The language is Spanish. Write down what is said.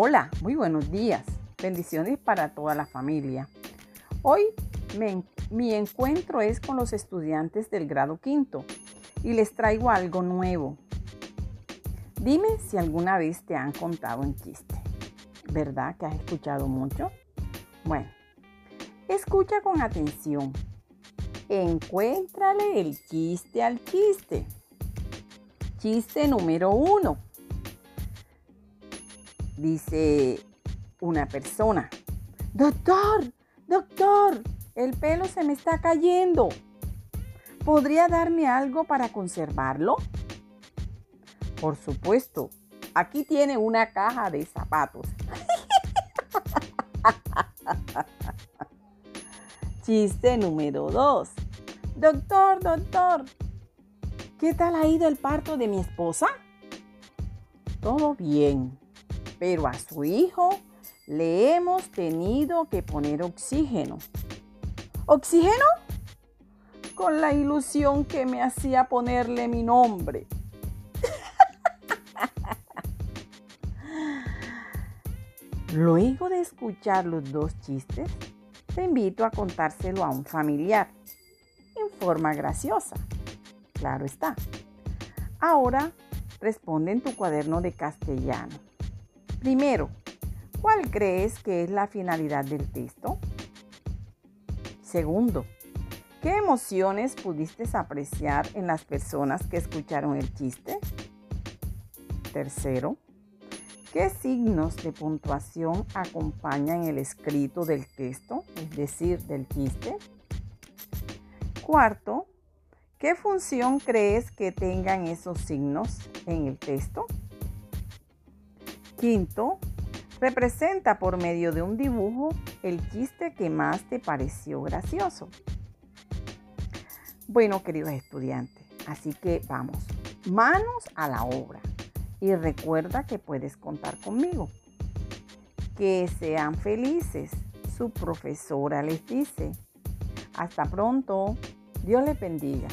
Hola, muy buenos días. Bendiciones para toda la familia. Hoy mi encuentro es con los estudiantes del grado quinto y les traigo algo nuevo. Dime si alguna vez te han contado un chiste. ¿Verdad que has escuchado mucho? Bueno, escucha con atención. Encuéntrale el chiste al chiste. Chiste número uno. Dice una persona, doctor, doctor, el pelo se me está cayendo. ¿Podría darme algo para conservarlo? Por supuesto, aquí tiene una caja de zapatos. Chiste número 2. Doctor, doctor, ¿qué tal ha ido el parto de mi esposa? Todo bien, pero a su hijo le hemos tenido que poner oxígeno. ¿Oxígeno? Con la ilusión que me hacía ponerle mi nombre. Luego de escuchar los dos chistes, te invito a contárselo a un familiar en forma graciosa. Claro está. Ahora responde en tu cuaderno de castellano. Primero, ¿cuál crees que es la finalidad del texto? Segundo, ¿qué emociones pudiste apreciar en las personas que escucharon el chiste? Tercero, ¿Qué signos de puntuación acompañan el escrito del texto, es decir, del chiste? Cuarto, ¿qué función crees que tengan esos signos en el texto? Quinto, representa por medio de un dibujo el chiste que más te pareció gracioso. Bueno, queridos estudiantes, así que vamos, manos a la obra y recuerda que puedes contar conmigo. Que sean felices. Su profesora les dice. Hasta pronto. Dios les bendiga.